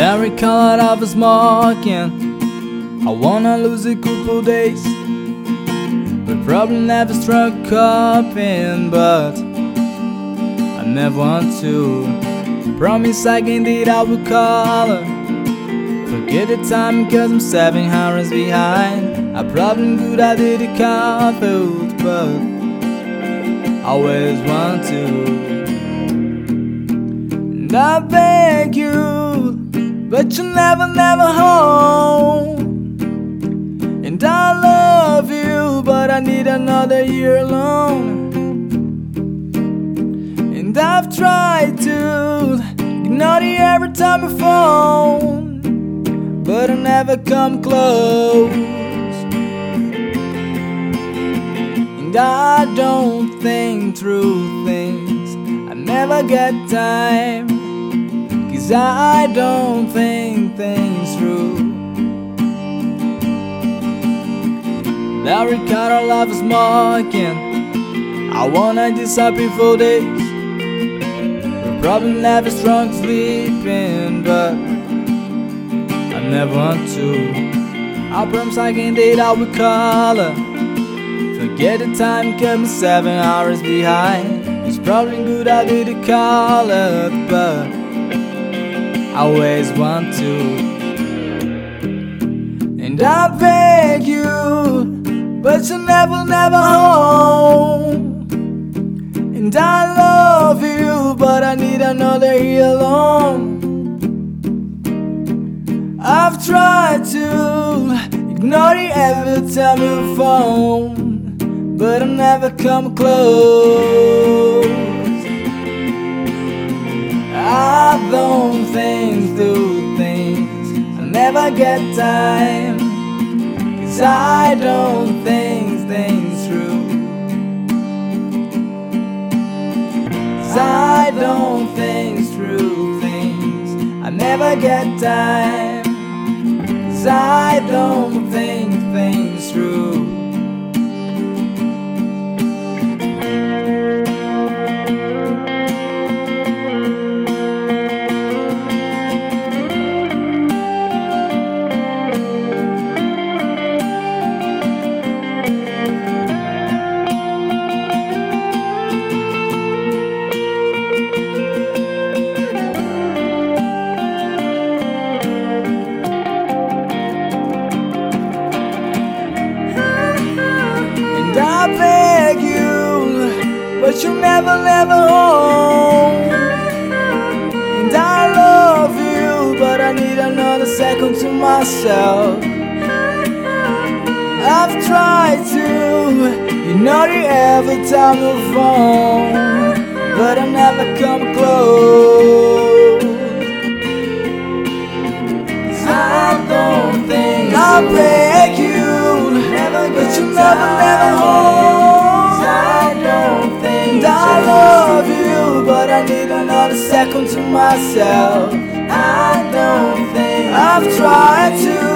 Larry color of a smoking I wanna lose a couple days But probably never struck up in But I never want to. Promise I can date I will call her. Forget the time cause I'm seven hours behind. I probably good I did a couple But I always want to. And I beg you, but you never, never home. And I love you, but I need another year alone. And I've tried to ignore you every time you phone, but I never come close. And I don't think through things, I never get time. Cause I don't think things through. Larry kind of love is smoking. I wanna disappear for days. We're probably never strong sleeping, but I never want to. I promise I can date will call her. Forget the time, comes seven hours behind. It's probably good I did call her, but always want to. And I beg you, but you never, never home. And I love you, but I need another year alone. I've tried to ignore you every time you phone, but I never come close. I don't think through things. I never get time. Cause I don't think things through Cause I don't think through things. I never get time. Cause I don't think things through I beg you, but you never, never home. And I love you, but I need another second to myself. I've tried to, you know you every time you phone, but I never come close. I don't think I beg you, never but you never, I need another second to myself. I don't think I've tried to,